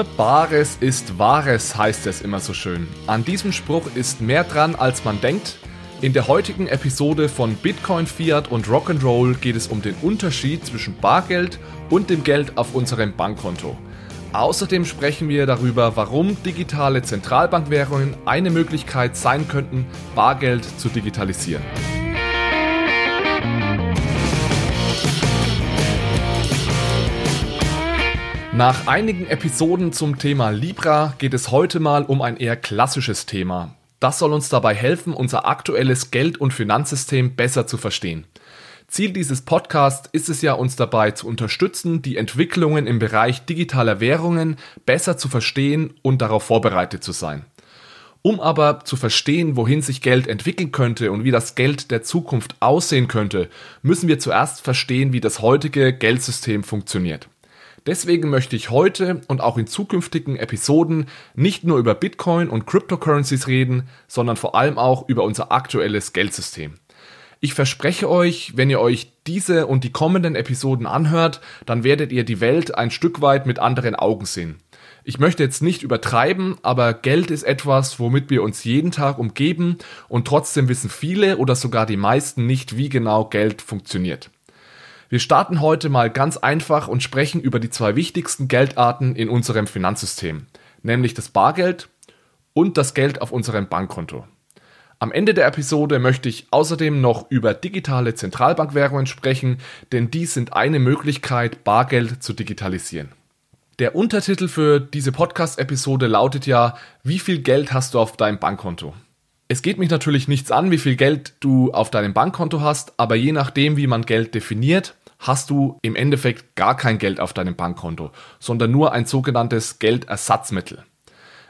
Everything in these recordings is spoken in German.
Nur Bares ist Wahres, heißt es immer so schön. An diesem Spruch ist mehr dran, als man denkt. In der heutigen Episode von Bitcoin, Fiat und Rock'n'Roll geht es um den Unterschied zwischen Bargeld und dem Geld auf unserem Bankkonto. Außerdem sprechen wir darüber, warum digitale Zentralbankwährungen eine Möglichkeit sein könnten, Bargeld zu digitalisieren. Nach einigen Episoden zum Thema Libra geht es heute mal um ein eher klassisches Thema. Das soll uns dabei helfen, unser aktuelles Geld- und Finanzsystem besser zu verstehen. Ziel dieses Podcasts ist es ja, uns dabei zu unterstützen, die Entwicklungen im Bereich digitaler Währungen besser zu verstehen und darauf vorbereitet zu sein. Um aber zu verstehen, wohin sich Geld entwickeln könnte und wie das Geld der Zukunft aussehen könnte, müssen wir zuerst verstehen, wie das heutige Geldsystem funktioniert. Deswegen möchte ich heute und auch in zukünftigen Episoden nicht nur über Bitcoin und Cryptocurrencies reden, sondern vor allem auch über unser aktuelles Geldsystem. Ich verspreche euch, wenn ihr euch diese und die kommenden Episoden anhört, dann werdet ihr die Welt ein Stück weit mit anderen Augen sehen. Ich möchte jetzt nicht übertreiben, aber Geld ist etwas, womit wir uns jeden Tag umgeben und trotzdem wissen viele oder sogar die meisten nicht, wie genau Geld funktioniert. Wir starten heute mal ganz einfach und sprechen über die zwei wichtigsten Geldarten in unserem Finanzsystem, nämlich das Bargeld und das Geld auf unserem Bankkonto. Am Ende der Episode möchte ich außerdem noch über digitale Zentralbankwährungen sprechen, denn die sind eine Möglichkeit, Bargeld zu digitalisieren. Der Untertitel für diese Podcast-Episode lautet ja, wie viel Geld hast du auf deinem Bankkonto? Es geht mich natürlich nichts an, wie viel Geld du auf deinem Bankkonto hast, aber je nachdem, wie man Geld definiert, hast du im Endeffekt gar kein Geld auf deinem Bankkonto, sondern nur ein sogenanntes Geldersatzmittel.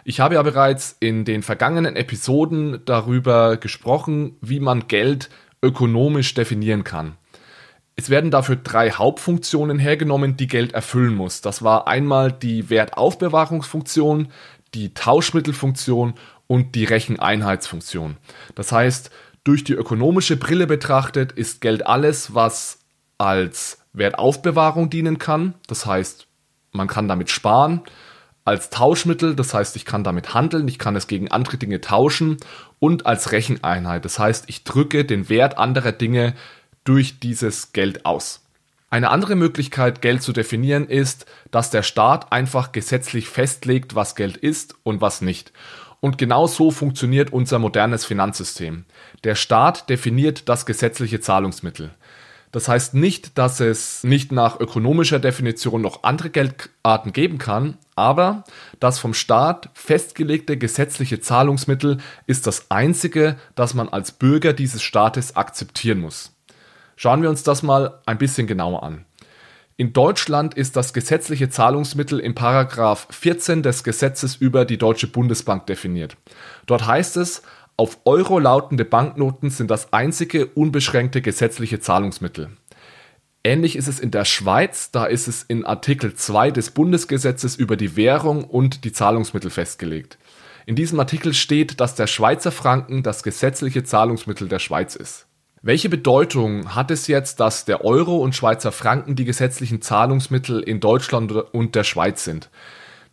Ich habe ja bereits in den vergangenen Episoden darüber gesprochen, wie man Geld ökonomisch definieren kann. Es werden dafür drei Hauptfunktionen hergenommen, die Geld erfüllen muss. Das war einmal die Wertaufbewahrungsfunktion, die Tauschmittelfunktion und die Recheneinheitsfunktion. Das heißt, durch die ökonomische Brille betrachtet ist Geld alles, was als Wertaufbewahrung dienen kann. Das heißt, man kann damit sparen. Als Tauschmittel, das heißt, ich kann damit handeln, ich kann es gegen andere Dinge tauschen. Und als Recheneinheit, das heißt, ich drücke den Wert anderer Dinge durch dieses Geld aus. Eine andere Möglichkeit, Geld zu definieren, ist, dass der Staat einfach gesetzlich festlegt, was Geld ist und was nicht. Und genau so funktioniert unser modernes Finanzsystem. Der Staat definiert das gesetzliche Zahlungsmittel. Das heißt nicht, dass es nicht nach ökonomischer Definition noch andere Geldarten geben kann, aber das vom Staat festgelegte gesetzliche Zahlungsmittel ist das einzige, das man als Bürger dieses Staates akzeptieren muss. Schauen wir uns das mal ein bisschen genauer an. In Deutschland ist das gesetzliche Zahlungsmittel im Paragraph 14 des Gesetzes über die Deutsche Bundesbank definiert. Dort heißt es, auf Euro lautende Banknoten sind das einzige unbeschränkte gesetzliche Zahlungsmittel. Ähnlich ist es in der Schweiz, da ist es in Artikel 2 des Bundesgesetzes über die Währung und die Zahlungsmittel festgelegt. In diesem Artikel steht, dass der Schweizer Franken das gesetzliche Zahlungsmittel der Schweiz ist. Welche Bedeutung hat es jetzt, dass der Euro und Schweizer Franken die gesetzlichen Zahlungsmittel in Deutschland und der Schweiz sind?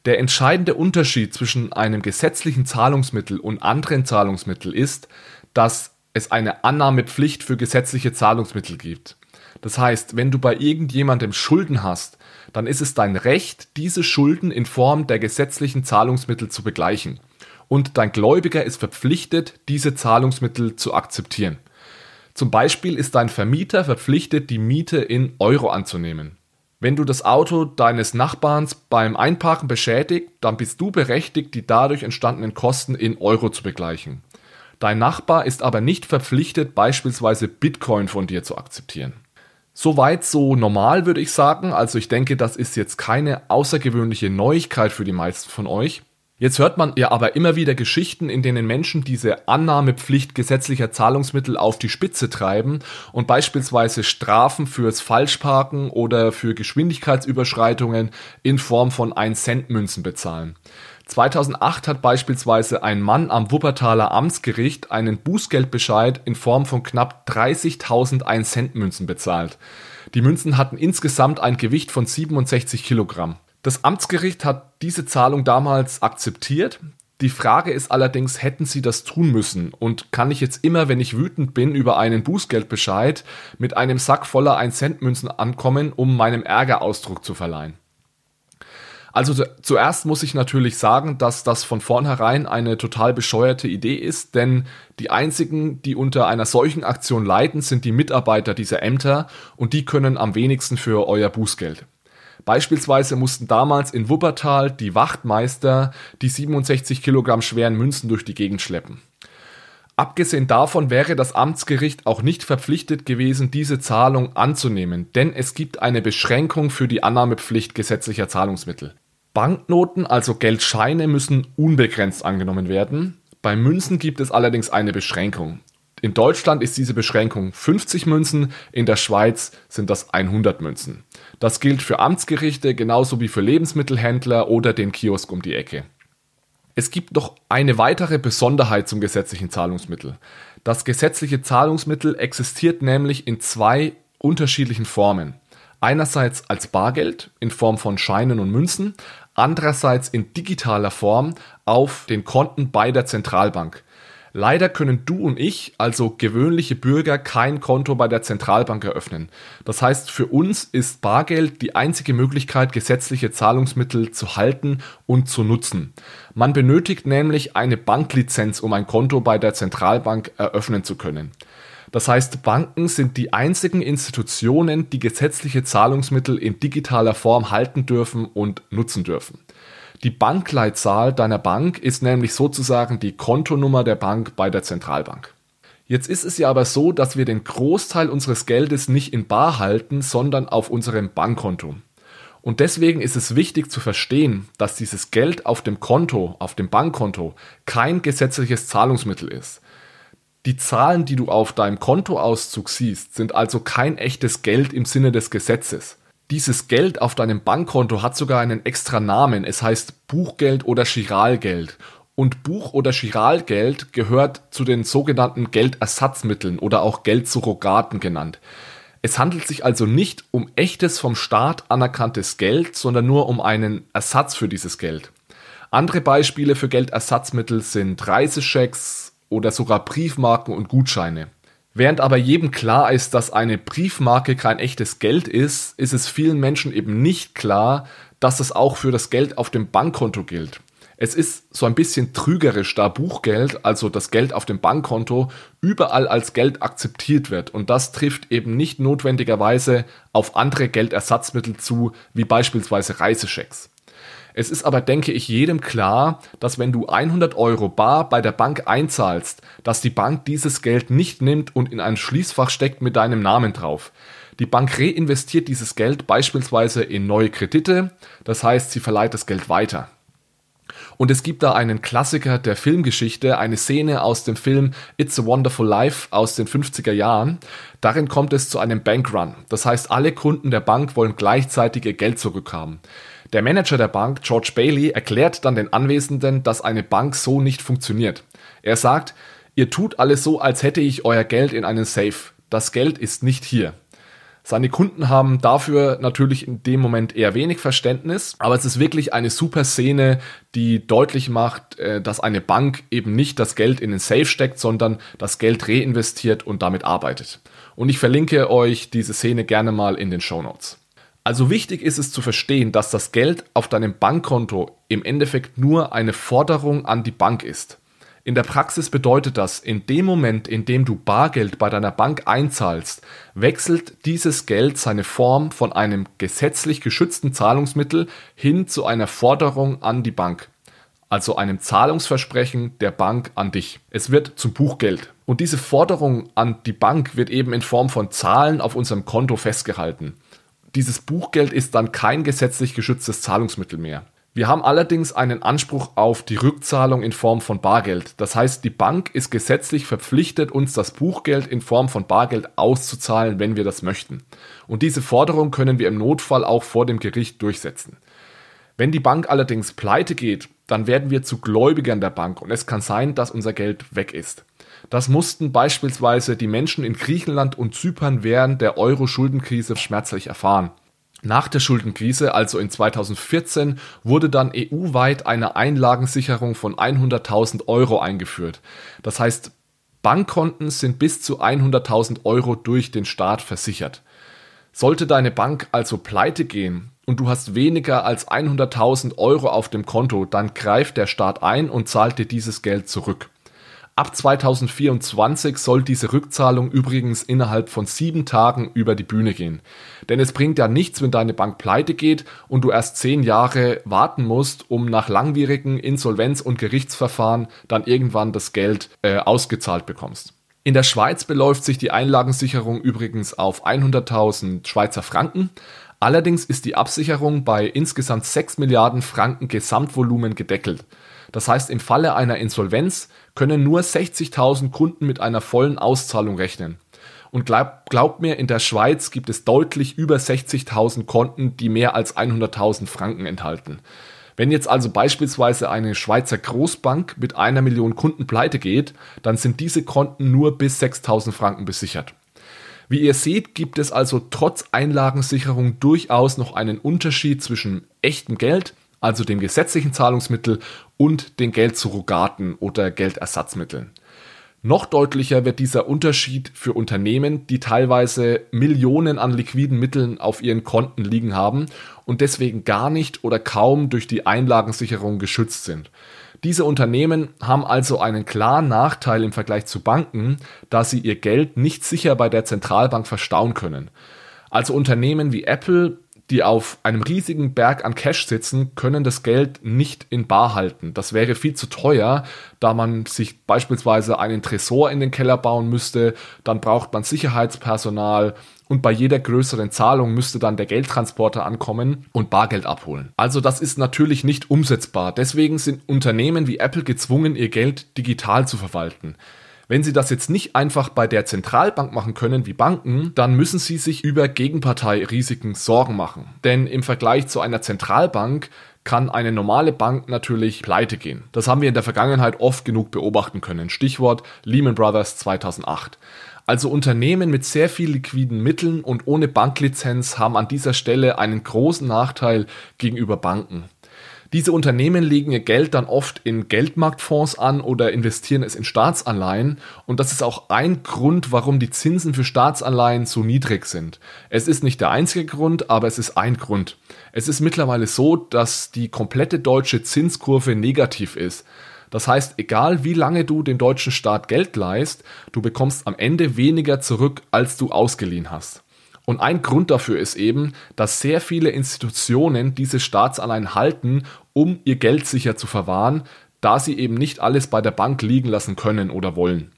Der entscheidende Unterschied zwischen einem gesetzlichen Zahlungsmittel und anderen Zahlungsmitteln ist, dass es eine Annahmepflicht für gesetzliche Zahlungsmittel gibt. Das heißt, wenn du bei irgendjemandem Schulden hast, dann ist es dein Recht, diese Schulden in Form der gesetzlichen Zahlungsmittel zu begleichen. Und dein Gläubiger ist verpflichtet, diese Zahlungsmittel zu akzeptieren. Zum Beispiel ist dein Vermieter verpflichtet, die Miete in Euro anzunehmen. Wenn du das Auto deines Nachbarns beim Einparken beschädigt, dann bist du berechtigt, die dadurch entstandenen Kosten in Euro zu begleichen. Dein Nachbar ist aber nicht verpflichtet, beispielsweise Bitcoin von dir zu akzeptieren. Soweit so normal würde ich sagen. Also ich denke, das ist jetzt keine außergewöhnliche Neuigkeit für die meisten von euch. Jetzt hört man ja aber immer wieder Geschichten, in denen Menschen diese Annahmepflicht gesetzlicher Zahlungsmittel auf die Spitze treiben und beispielsweise Strafen fürs Falschparken oder für Geschwindigkeitsüberschreitungen in Form von 1 Cent Münzen bezahlen. 2008 hat beispielsweise ein Mann am Wuppertaler Amtsgericht einen Bußgeldbescheid in Form von knapp 30.000 1 Cent Münzen bezahlt. Die Münzen hatten insgesamt ein Gewicht von 67 Kilogramm. Das Amtsgericht hat diese Zahlung damals akzeptiert. Die Frage ist allerdings, hätten sie das tun müssen? Und kann ich jetzt immer, wenn ich wütend bin über einen Bußgeldbescheid, mit einem Sack voller 1-Cent-Münzen ankommen, um meinem Ärger Ausdruck zu verleihen? Also zuerst muss ich natürlich sagen, dass das von vornherein eine total bescheuerte Idee ist, denn die einzigen, die unter einer solchen Aktion leiden, sind die Mitarbeiter dieser Ämter und die können am wenigsten für euer Bußgeld. Beispielsweise mussten damals in Wuppertal die Wachtmeister die 67 Kilogramm schweren Münzen durch die Gegend schleppen. Abgesehen davon wäre das Amtsgericht auch nicht verpflichtet gewesen, diese Zahlung anzunehmen, denn es gibt eine Beschränkung für die Annahmepflicht gesetzlicher Zahlungsmittel. Banknoten, also Geldscheine, müssen unbegrenzt angenommen werden. Bei Münzen gibt es allerdings eine Beschränkung. In Deutschland ist diese Beschränkung 50 Münzen, in der Schweiz sind das 100 Münzen. Das gilt für Amtsgerichte genauso wie für Lebensmittelhändler oder den Kiosk um die Ecke. Es gibt noch eine weitere Besonderheit zum gesetzlichen Zahlungsmittel. Das gesetzliche Zahlungsmittel existiert nämlich in zwei unterschiedlichen Formen. Einerseits als Bargeld in Form von Scheinen und Münzen, andererseits in digitaler Form auf den Konten bei der Zentralbank. Leider können du und ich, also gewöhnliche Bürger, kein Konto bei der Zentralbank eröffnen. Das heißt, für uns ist Bargeld die einzige Möglichkeit, gesetzliche Zahlungsmittel zu halten und zu nutzen. Man benötigt nämlich eine Banklizenz, um ein Konto bei der Zentralbank eröffnen zu können. Das heißt, Banken sind die einzigen Institutionen, die gesetzliche Zahlungsmittel in digitaler Form halten dürfen und nutzen dürfen. Die Bankleitzahl deiner Bank ist nämlich sozusagen die Kontonummer der Bank bei der Zentralbank. Jetzt ist es ja aber so, dass wir den Großteil unseres Geldes nicht in Bar halten, sondern auf unserem Bankkonto. Und deswegen ist es wichtig zu verstehen, dass dieses Geld auf dem Konto, auf dem Bankkonto, kein gesetzliches Zahlungsmittel ist. Die Zahlen, die du auf deinem Kontoauszug siehst, sind also kein echtes Geld im Sinne des Gesetzes. Dieses Geld auf deinem Bankkonto hat sogar einen extra Namen. Es heißt Buchgeld oder Chiralgeld. Und Buch- oder Chiralgeld gehört zu den sogenannten Geldersatzmitteln oder auch Geldsurrogaten genannt. Es handelt sich also nicht um echtes vom Staat anerkanntes Geld, sondern nur um einen Ersatz für dieses Geld. Andere Beispiele für Geldersatzmittel sind Reiseschecks, oder sogar Briefmarken und Gutscheine. Während aber jedem klar ist, dass eine Briefmarke kein echtes Geld ist, ist es vielen Menschen eben nicht klar, dass es auch für das Geld auf dem Bankkonto gilt. Es ist so ein bisschen trügerisch, da Buchgeld, also das Geld auf dem Bankkonto, überall als Geld akzeptiert wird. Und das trifft eben nicht notwendigerweise auf andere Geldersatzmittel zu, wie beispielsweise Reiseschecks. Es ist aber, denke ich, jedem klar, dass wenn du 100 Euro bar bei der Bank einzahlst, dass die Bank dieses Geld nicht nimmt und in ein Schließfach steckt mit deinem Namen drauf. Die Bank reinvestiert dieses Geld beispielsweise in neue Kredite, das heißt, sie verleiht das Geld weiter. Und es gibt da einen Klassiker der Filmgeschichte, eine Szene aus dem Film It's a Wonderful Life aus den 50er Jahren. Darin kommt es zu einem Bankrun. Das heißt, alle Kunden der Bank wollen gleichzeitig ihr Geld zurückhaben. Der Manager der Bank, George Bailey, erklärt dann den Anwesenden, dass eine Bank so nicht funktioniert. Er sagt, ihr tut alles so, als hätte ich euer Geld in einen Safe. Das Geld ist nicht hier. Seine Kunden haben dafür natürlich in dem Moment eher wenig Verständnis, aber es ist wirklich eine super Szene, die deutlich macht, äh, dass eine Bank eben nicht das Geld in den Safe steckt, sondern das Geld reinvestiert und damit arbeitet. Und ich verlinke euch diese Szene gerne mal in den Show Notes. Also wichtig ist es zu verstehen, dass das Geld auf deinem Bankkonto im Endeffekt nur eine Forderung an die Bank ist. In der Praxis bedeutet das, in dem Moment, in dem du Bargeld bei deiner Bank einzahlst, wechselt dieses Geld seine Form von einem gesetzlich geschützten Zahlungsmittel hin zu einer Forderung an die Bank. Also einem Zahlungsversprechen der Bank an dich. Es wird zum Buchgeld. Und diese Forderung an die Bank wird eben in Form von Zahlen auf unserem Konto festgehalten. Dieses Buchgeld ist dann kein gesetzlich geschütztes Zahlungsmittel mehr. Wir haben allerdings einen Anspruch auf die Rückzahlung in Form von Bargeld. Das heißt, die Bank ist gesetzlich verpflichtet, uns das Buchgeld in Form von Bargeld auszuzahlen, wenn wir das möchten. Und diese Forderung können wir im Notfall auch vor dem Gericht durchsetzen. Wenn die Bank allerdings pleite geht, dann werden wir zu Gläubigern der Bank und es kann sein, dass unser Geld weg ist. Das mussten beispielsweise die Menschen in Griechenland und Zypern während der Euro-Schuldenkrise schmerzlich erfahren. Nach der Schuldenkrise, also in 2014, wurde dann EU-weit eine Einlagensicherung von 100.000 Euro eingeführt. Das heißt, Bankkonten sind bis zu 100.000 Euro durch den Staat versichert. Sollte deine Bank also pleite gehen und du hast weniger als 100.000 Euro auf dem Konto, dann greift der Staat ein und zahlt dir dieses Geld zurück. Ab 2024 soll diese Rückzahlung übrigens innerhalb von sieben Tagen über die Bühne gehen. Denn es bringt ja nichts, wenn deine Bank pleite geht und du erst zehn Jahre warten musst, um nach langwierigen Insolvenz- und Gerichtsverfahren dann irgendwann das Geld äh, ausgezahlt bekommst. In der Schweiz beläuft sich die Einlagensicherung übrigens auf 100.000 Schweizer Franken. Allerdings ist die Absicherung bei insgesamt 6 Milliarden Franken Gesamtvolumen gedeckelt. Das heißt, im Falle einer Insolvenz können nur 60.000 Kunden mit einer vollen Auszahlung rechnen. Und glaub, glaubt mir, in der Schweiz gibt es deutlich über 60.000 Konten, die mehr als 100.000 Franken enthalten. Wenn jetzt also beispielsweise eine Schweizer Großbank mit einer Million Kunden pleite geht, dann sind diese Konten nur bis 6.000 Franken besichert. Wie ihr seht, gibt es also trotz Einlagensicherung durchaus noch einen Unterschied zwischen echtem Geld also dem gesetzlichen Zahlungsmittel und den Geldsurrogaten oder Geldersatzmitteln. Noch deutlicher wird dieser Unterschied für Unternehmen, die teilweise Millionen an liquiden Mitteln auf ihren Konten liegen haben und deswegen gar nicht oder kaum durch die Einlagensicherung geschützt sind. Diese Unternehmen haben also einen klaren Nachteil im Vergleich zu Banken, da sie ihr Geld nicht sicher bei der Zentralbank verstauen können. Also Unternehmen wie Apple die auf einem riesigen Berg an Cash sitzen, können das Geld nicht in Bar halten. Das wäre viel zu teuer, da man sich beispielsweise einen Tresor in den Keller bauen müsste, dann braucht man Sicherheitspersonal und bei jeder größeren Zahlung müsste dann der Geldtransporter ankommen und Bargeld abholen. Also das ist natürlich nicht umsetzbar. Deswegen sind Unternehmen wie Apple gezwungen, ihr Geld digital zu verwalten. Wenn Sie das jetzt nicht einfach bei der Zentralbank machen können wie Banken, dann müssen Sie sich über Gegenparteirisiken Sorgen machen. Denn im Vergleich zu einer Zentralbank kann eine normale Bank natürlich pleite gehen. Das haben wir in der Vergangenheit oft genug beobachten können. Stichwort Lehman Brothers 2008. Also Unternehmen mit sehr viel liquiden Mitteln und ohne Banklizenz haben an dieser Stelle einen großen Nachteil gegenüber Banken. Diese Unternehmen legen ihr Geld dann oft in Geldmarktfonds an oder investieren es in Staatsanleihen. Und das ist auch ein Grund, warum die Zinsen für Staatsanleihen so niedrig sind. Es ist nicht der einzige Grund, aber es ist ein Grund. Es ist mittlerweile so, dass die komplette deutsche Zinskurve negativ ist. Das heißt, egal wie lange du dem deutschen Staat Geld leist, du bekommst am Ende weniger zurück, als du ausgeliehen hast. Und ein Grund dafür ist eben, dass sehr viele Institutionen diese Staatsanleihen halten, um ihr Geld sicher zu verwahren, da sie eben nicht alles bei der Bank liegen lassen können oder wollen.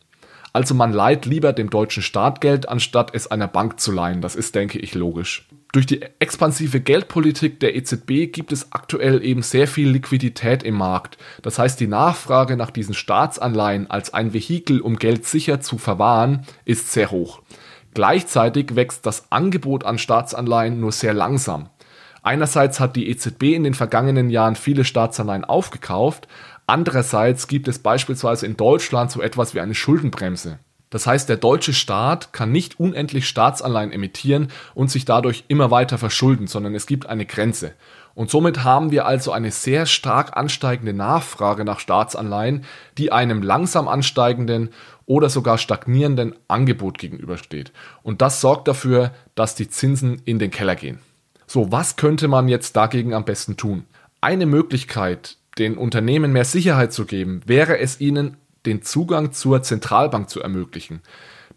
Also man leiht lieber dem deutschen Staat Geld, anstatt es einer Bank zu leihen. Das ist, denke ich, logisch. Durch die expansive Geldpolitik der EZB gibt es aktuell eben sehr viel Liquidität im Markt. Das heißt, die Nachfrage nach diesen Staatsanleihen als ein Vehikel, um Geld sicher zu verwahren, ist sehr hoch. Gleichzeitig wächst das Angebot an Staatsanleihen nur sehr langsam. Einerseits hat die EZB in den vergangenen Jahren viele Staatsanleihen aufgekauft, andererseits gibt es beispielsweise in Deutschland so etwas wie eine Schuldenbremse. Das heißt, der deutsche Staat kann nicht unendlich Staatsanleihen emittieren und sich dadurch immer weiter verschulden, sondern es gibt eine Grenze. Und somit haben wir also eine sehr stark ansteigende Nachfrage nach Staatsanleihen, die einem langsam ansteigenden oder sogar stagnierenden Angebot gegenübersteht. Und das sorgt dafür, dass die Zinsen in den Keller gehen. So, was könnte man jetzt dagegen am besten tun? Eine Möglichkeit, den Unternehmen mehr Sicherheit zu geben, wäre es ihnen, den Zugang zur Zentralbank zu ermöglichen.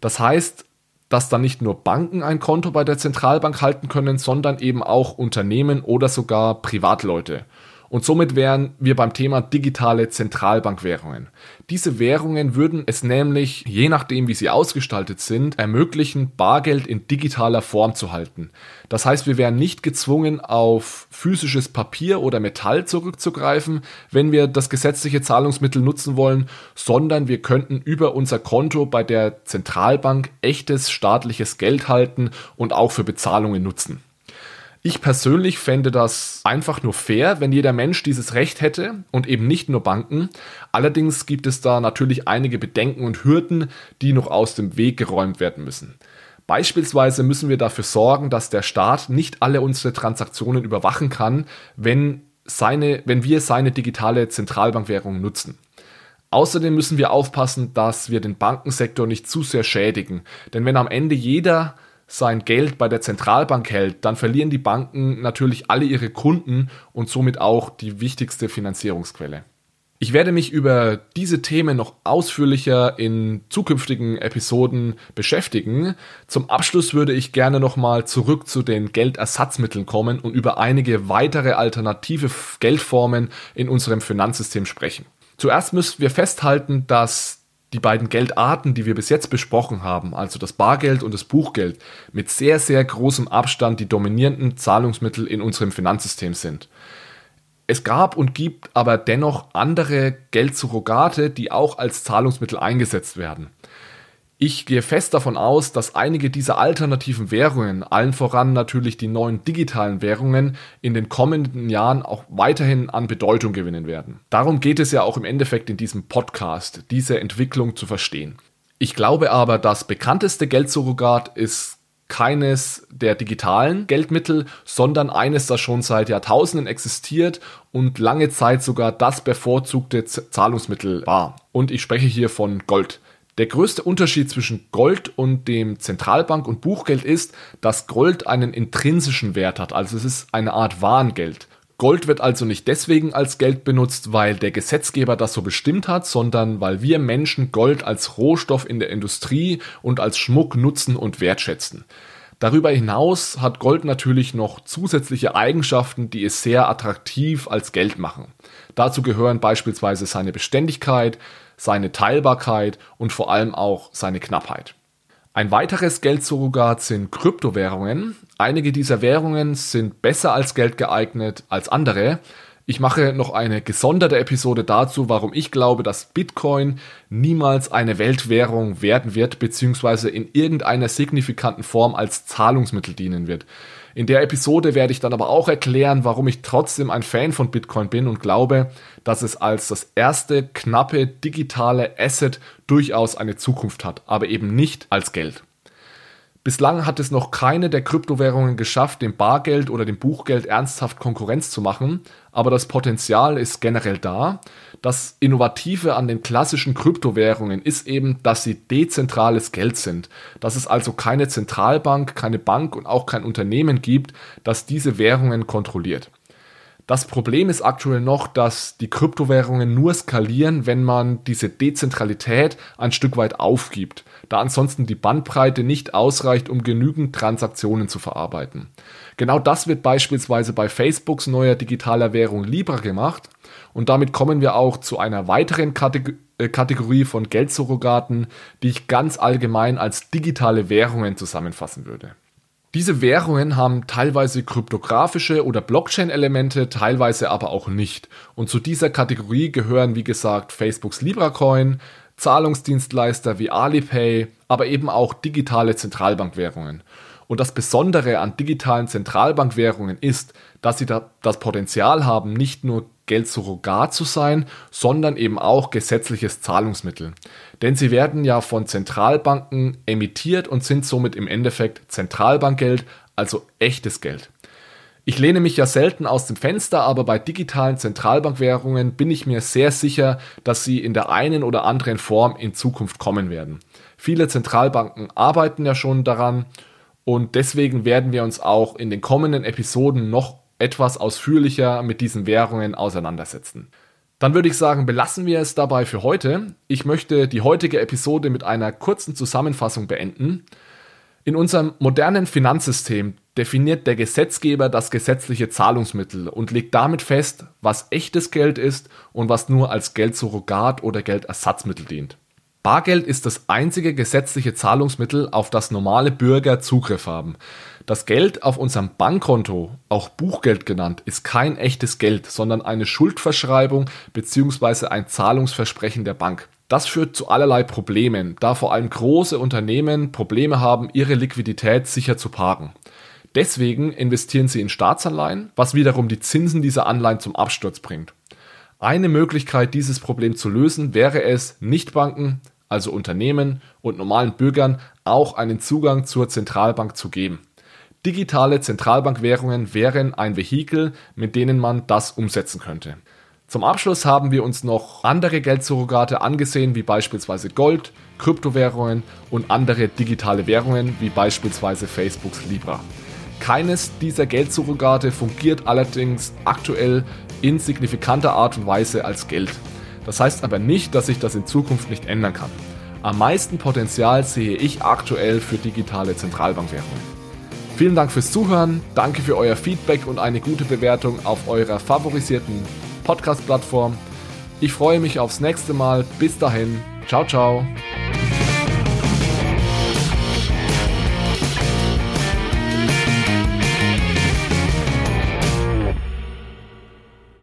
Das heißt, dass dann nicht nur Banken ein Konto bei der Zentralbank halten können, sondern eben auch Unternehmen oder sogar Privatleute. Und somit wären wir beim Thema digitale Zentralbankwährungen. Diese Währungen würden es nämlich, je nachdem wie sie ausgestaltet sind, ermöglichen, Bargeld in digitaler Form zu halten. Das heißt, wir wären nicht gezwungen, auf physisches Papier oder Metall zurückzugreifen, wenn wir das gesetzliche Zahlungsmittel nutzen wollen, sondern wir könnten über unser Konto bei der Zentralbank echtes staatliches Geld halten und auch für Bezahlungen nutzen. Ich persönlich fände das einfach nur fair, wenn jeder Mensch dieses Recht hätte und eben nicht nur Banken. Allerdings gibt es da natürlich einige Bedenken und Hürden, die noch aus dem Weg geräumt werden müssen. Beispielsweise müssen wir dafür sorgen, dass der Staat nicht alle unsere Transaktionen überwachen kann, wenn, seine, wenn wir seine digitale Zentralbankwährung nutzen. Außerdem müssen wir aufpassen, dass wir den Bankensektor nicht zu sehr schädigen. Denn wenn am Ende jeder sein Geld bei der Zentralbank hält, dann verlieren die Banken natürlich alle ihre Kunden und somit auch die wichtigste Finanzierungsquelle. Ich werde mich über diese Themen noch ausführlicher in zukünftigen Episoden beschäftigen. Zum Abschluss würde ich gerne nochmal zurück zu den Geldersatzmitteln kommen und über einige weitere alternative Geldformen in unserem Finanzsystem sprechen. Zuerst müssen wir festhalten, dass die beiden Geldarten, die wir bis jetzt besprochen haben, also das Bargeld und das Buchgeld, mit sehr, sehr großem Abstand die dominierenden Zahlungsmittel in unserem Finanzsystem sind. Es gab und gibt aber dennoch andere Geldsurrogate, die auch als Zahlungsmittel eingesetzt werden. Ich gehe fest davon aus, dass einige dieser alternativen Währungen, allen voran natürlich die neuen digitalen Währungen, in den kommenden Jahren auch weiterhin an Bedeutung gewinnen werden. Darum geht es ja auch im Endeffekt in diesem Podcast, diese Entwicklung zu verstehen. Ich glaube aber, das bekannteste Geldsurrogat ist keines der digitalen Geldmittel, sondern eines, das schon seit Jahrtausenden existiert und lange Zeit sogar das bevorzugte Zahlungsmittel war. Und ich spreche hier von Gold. Der größte Unterschied zwischen Gold und dem Zentralbank- und Buchgeld ist, dass Gold einen intrinsischen Wert hat, also es ist eine Art Warengeld. Gold wird also nicht deswegen als Geld benutzt, weil der Gesetzgeber das so bestimmt hat, sondern weil wir Menschen Gold als Rohstoff in der Industrie und als Schmuck nutzen und wertschätzen. Darüber hinaus hat Gold natürlich noch zusätzliche Eigenschaften, die es sehr attraktiv als Geld machen. Dazu gehören beispielsweise seine Beständigkeit, seine Teilbarkeit und vor allem auch seine Knappheit. Ein weiteres Geldsurrogat sind Kryptowährungen. Einige dieser Währungen sind besser als Geld geeignet als andere. Ich mache noch eine gesonderte Episode dazu, warum ich glaube, dass Bitcoin niemals eine Weltwährung werden wird, beziehungsweise in irgendeiner signifikanten Form als Zahlungsmittel dienen wird. In der Episode werde ich dann aber auch erklären, warum ich trotzdem ein Fan von Bitcoin bin und glaube, dass es als das erste knappe digitale Asset durchaus eine Zukunft hat, aber eben nicht als Geld. Bislang hat es noch keine der Kryptowährungen geschafft, dem Bargeld oder dem Buchgeld ernsthaft Konkurrenz zu machen, aber das Potenzial ist generell da. Das Innovative an den klassischen Kryptowährungen ist eben, dass sie dezentrales Geld sind, dass es also keine Zentralbank, keine Bank und auch kein Unternehmen gibt, das diese Währungen kontrolliert. Das Problem ist aktuell noch, dass die Kryptowährungen nur skalieren, wenn man diese Dezentralität ein Stück weit aufgibt, da ansonsten die Bandbreite nicht ausreicht, um genügend Transaktionen zu verarbeiten. Genau das wird beispielsweise bei Facebooks neuer digitaler Währung Libra gemacht und damit kommen wir auch zu einer weiteren äh, Kategorie von Geldsurrogaten, die ich ganz allgemein als digitale Währungen zusammenfassen würde. Diese Währungen haben teilweise kryptografische oder Blockchain-Elemente, teilweise aber auch nicht. Und zu dieser Kategorie gehören, wie gesagt, Facebooks LibraCoin, Zahlungsdienstleister wie Alipay, aber eben auch digitale Zentralbankwährungen. Und das Besondere an digitalen Zentralbankwährungen ist, dass sie da das Potenzial haben, nicht nur Geldsurrogat zu sein, sondern eben auch gesetzliches Zahlungsmittel. Denn sie werden ja von Zentralbanken emittiert und sind somit im Endeffekt Zentralbankgeld, also echtes Geld. Ich lehne mich ja selten aus dem Fenster, aber bei digitalen Zentralbankwährungen bin ich mir sehr sicher, dass sie in der einen oder anderen Form in Zukunft kommen werden. Viele Zentralbanken arbeiten ja schon daran und deswegen werden wir uns auch in den kommenden Episoden noch etwas ausführlicher mit diesen Währungen auseinandersetzen. Dann würde ich sagen, belassen wir es dabei für heute. Ich möchte die heutige Episode mit einer kurzen Zusammenfassung beenden. In unserem modernen Finanzsystem definiert der Gesetzgeber das gesetzliche Zahlungsmittel und legt damit fest, was echtes Geld ist und was nur als Geldsurrogat oder Geldersatzmittel dient. Bargeld ist das einzige gesetzliche Zahlungsmittel, auf das normale Bürger Zugriff haben. Das Geld auf unserem Bankkonto, auch Buchgeld genannt, ist kein echtes Geld, sondern eine Schuldverschreibung bzw. ein Zahlungsversprechen der Bank. Das führt zu allerlei Problemen, da vor allem große Unternehmen Probleme haben, ihre Liquidität sicher zu parken. Deswegen investieren sie in Staatsanleihen, was wiederum die Zinsen dieser Anleihen zum Absturz bringt. Eine Möglichkeit, dieses Problem zu lösen, wäre es, Nichtbanken, also Unternehmen und normalen Bürgern, auch einen Zugang zur Zentralbank zu geben. Digitale Zentralbankwährungen wären ein Vehikel, mit denen man das umsetzen könnte. Zum Abschluss haben wir uns noch andere Geldsurrogate angesehen, wie beispielsweise Gold, Kryptowährungen und andere digitale Währungen, wie beispielsweise Facebooks Libra. Keines dieser Geldsurrogate fungiert allerdings aktuell in signifikanter Art und Weise als Geld. Das heißt aber nicht, dass sich das in Zukunft nicht ändern kann. Am meisten Potenzial sehe ich aktuell für digitale Zentralbankwährungen. Vielen Dank fürs Zuhören, danke für euer Feedback und eine gute Bewertung auf eurer favorisierten Podcast-Plattform. Ich freue mich aufs nächste Mal. Bis dahin, ciao, ciao.